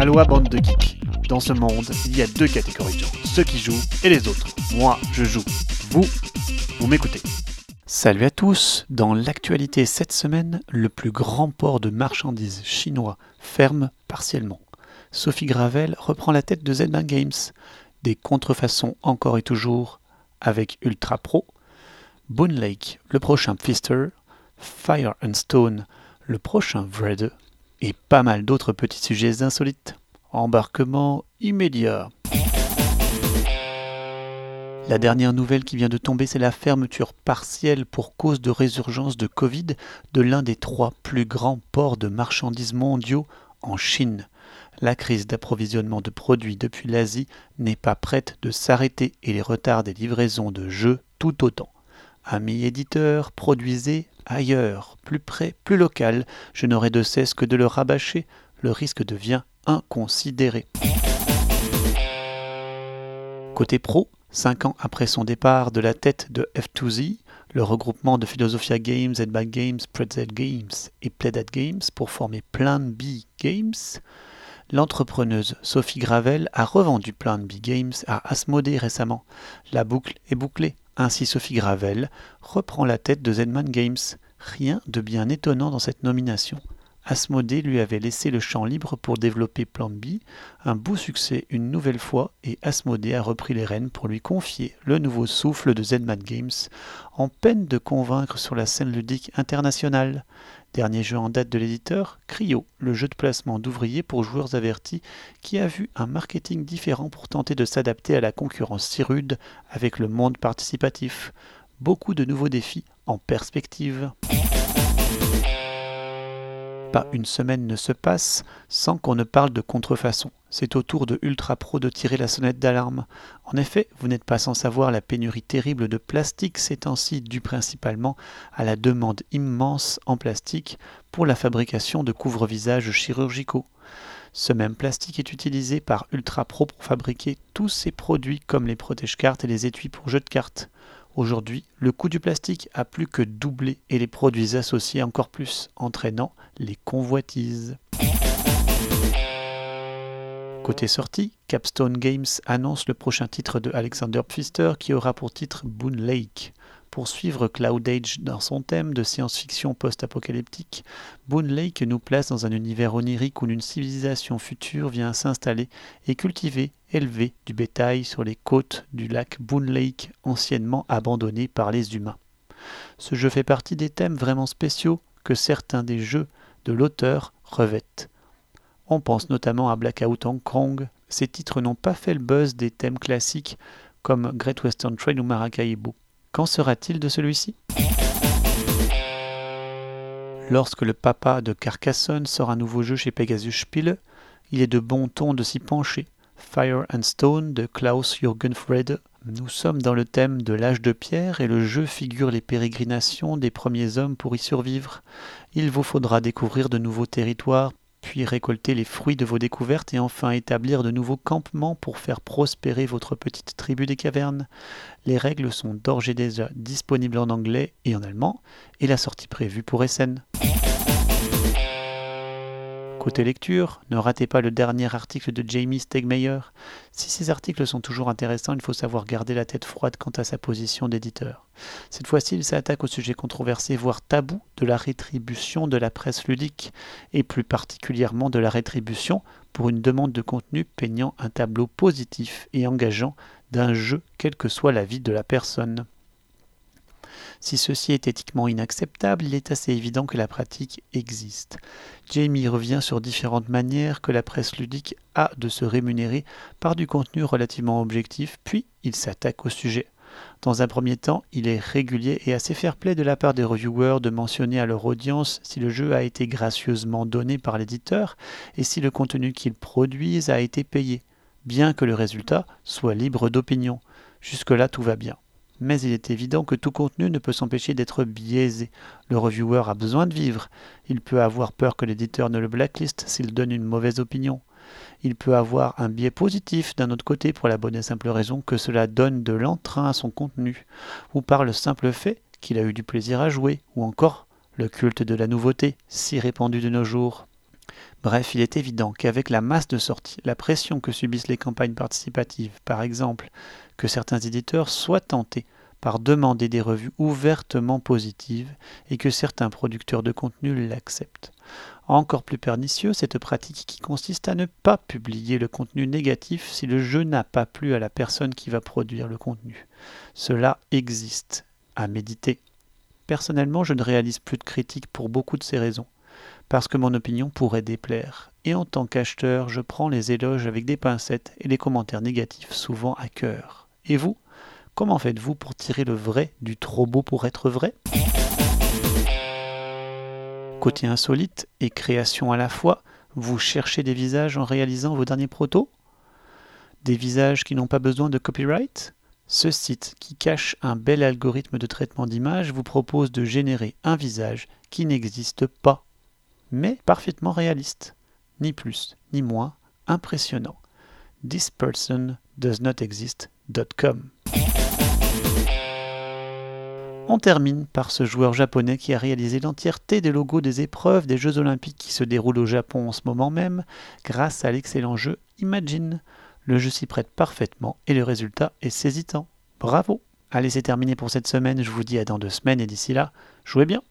Aloha bande de geeks. Dans ce monde, il y a deux catégories de gens, ceux qui jouent et les autres. Moi, je joue. Vous, vous m'écoutez. Salut à tous. Dans l'actualité cette semaine, le plus grand port de marchandises chinois ferme partiellement. Sophie Gravel reprend la tête de Zedman Games. Des contrefaçons encore et toujours avec Ultra Pro. Boone Lake, le prochain Pfister. Fire and Stone, le prochain Vred et pas mal d'autres petits sujets insolites. Embarquement immédiat. La dernière nouvelle qui vient de tomber, c'est la fermeture partielle pour cause de résurgence de Covid de l'un des trois plus grands ports de marchandises mondiaux en Chine. La crise d'approvisionnement de produits depuis l'Asie n'est pas prête de s'arrêter et les retards des livraisons de jeux tout autant. Amis éditeurs, produisez ailleurs, plus près, plus local, je n'aurai de cesse que de le rabâcher, le risque devient inconsidéré. Côté pro, cinq ans après son départ de la tête de F2Z, le regroupement de Philosophia Games, Edbag Games, Pretzel Games et Playdead Games pour former Plan B Games, l'entrepreneuse Sophie Gravel a revendu Plan B Games à Asmodee récemment. La boucle est bouclée. Ainsi Sophie Gravel reprend la tête de Zedman Games. Rien de bien étonnant dans cette nomination. Asmodée lui avait laissé le champ libre pour développer Plan B, un beau succès une nouvelle fois, et Asmodée a repris les rênes pour lui confier le nouveau souffle de Zedman Games, en peine de convaincre sur la scène ludique internationale. Dernier jeu en date de l'éditeur, Cryo, le jeu de placement d'ouvriers pour joueurs avertis, qui a vu un marketing différent pour tenter de s'adapter à la concurrence si rude avec le monde participatif. Beaucoup de nouveaux défis en perspective. Pas une semaine ne se passe sans qu'on ne parle de contrefaçon. C'est au tour de Ultra Pro de tirer la sonnette d'alarme. En effet, vous n'êtes pas sans savoir la pénurie terrible de plastique ces temps-ci due principalement à la demande immense en plastique pour la fabrication de couvre-visages chirurgicaux. Ce même plastique est utilisé par Ultra Pro pour fabriquer tous ces produits comme les protège-cartes et les étuis pour jeux de cartes. Aujourd'hui, le coût du plastique a plus que doublé et les produits associés encore plus, entraînant les convoitises. Côté sortie, Capstone Games annonce le prochain titre de Alexander Pfister qui aura pour titre Boone Lake. Pour suivre Cloud Age dans son thème de science-fiction post-apocalyptique, Boone Lake nous place dans un univers onirique où une civilisation future vient s'installer et cultiver, élever du bétail sur les côtes du lac Boone Lake, anciennement abandonné par les humains. Ce jeu fait partie des thèmes vraiment spéciaux que certains des jeux de l'auteur revêtent. On pense notamment à Blackout Hong Kong. Ces titres n'ont pas fait le buzz des thèmes classiques comme Great Western Trail ou Maracaibo. Qu'en sera-t-il de celui-ci? Lorsque le papa de Carcassonne sort un nouveau jeu chez Pegasus Spiele, il est de bon ton de s'y pencher. Fire and Stone de Klaus Jürgen Frede. Nous sommes dans le thème de l'âge de pierre et le jeu figure les pérégrinations des premiers hommes pour y survivre. Il vous faudra découvrir de nouveaux territoires, puis récolter les fruits de vos découvertes et enfin établir de nouveaux campements pour faire prospérer votre petite tribu des cavernes. Les règles sont d'ores et déjà disponibles en anglais et en allemand, et la sortie prévue pour Essen. Côté lecture, ne ratez pas le dernier article de Jamie Stegmeyer. Si ces articles sont toujours intéressants, il faut savoir garder la tête froide quant à sa position d'éditeur. Cette fois-ci, il s'attaque au sujet controversé, voire tabou, de la rétribution de la presse ludique, et plus particulièrement de la rétribution pour une demande de contenu peignant un tableau positif et engageant d'un jeu, quelle que soit la vie de la personne. Si ceci est éthiquement inacceptable, il est assez évident que la pratique existe. Jamie revient sur différentes manières que la presse ludique a de se rémunérer par du contenu relativement objectif, puis il s'attaque au sujet. Dans un premier temps, il est régulier et assez fair-play de la part des reviewers de mentionner à leur audience si le jeu a été gracieusement donné par l'éditeur et si le contenu qu'ils produisent a été payé, bien que le résultat soit libre d'opinion. Jusque-là, tout va bien mais il est évident que tout contenu ne peut s'empêcher d'être biaisé. Le reviewer a besoin de vivre. Il peut avoir peur que l'éditeur ne le blacklist s'il donne une mauvaise opinion. Il peut avoir un biais positif d'un autre côté pour la bonne et simple raison que cela donne de l'entrain à son contenu, ou par le simple fait qu'il a eu du plaisir à jouer, ou encore le culte de la nouveauté, si répandu de nos jours. Bref, il est évident qu'avec la masse de sorties, la pression que subissent les campagnes participatives, par exemple, que certains éditeurs soient tentés par demander des revues ouvertement positives et que certains producteurs de contenu l'acceptent. Encore plus pernicieux, cette pratique qui consiste à ne pas publier le contenu négatif si le jeu n'a pas plu à la personne qui va produire le contenu. Cela existe, à méditer. Personnellement, je ne réalise plus de critiques pour beaucoup de ces raisons parce que mon opinion pourrait déplaire. Et en tant qu'acheteur, je prends les éloges avec des pincettes et les commentaires négatifs souvent à cœur. Et vous? Comment faites-vous pour tirer le vrai du trop beau pour être vrai? Côté insolite et création à la fois, vous cherchez des visages en réalisant vos derniers protos? Des visages qui n'ont pas besoin de copyright? Ce site, qui cache un bel algorithme de traitement d'image, vous propose de générer un visage qui n'existe pas mais parfaitement réaliste. Ni plus, ni moins, impressionnant. This. On termine par ce joueur japonais qui a réalisé l'entièreté des logos des épreuves des Jeux Olympiques qui se déroulent au Japon en ce moment même, grâce à l'excellent jeu Imagine. Le jeu s'y prête parfaitement et le résultat est saisitant. Bravo Allez, c'est terminé pour cette semaine, je vous dis à dans deux semaines et d'ici là, jouez bien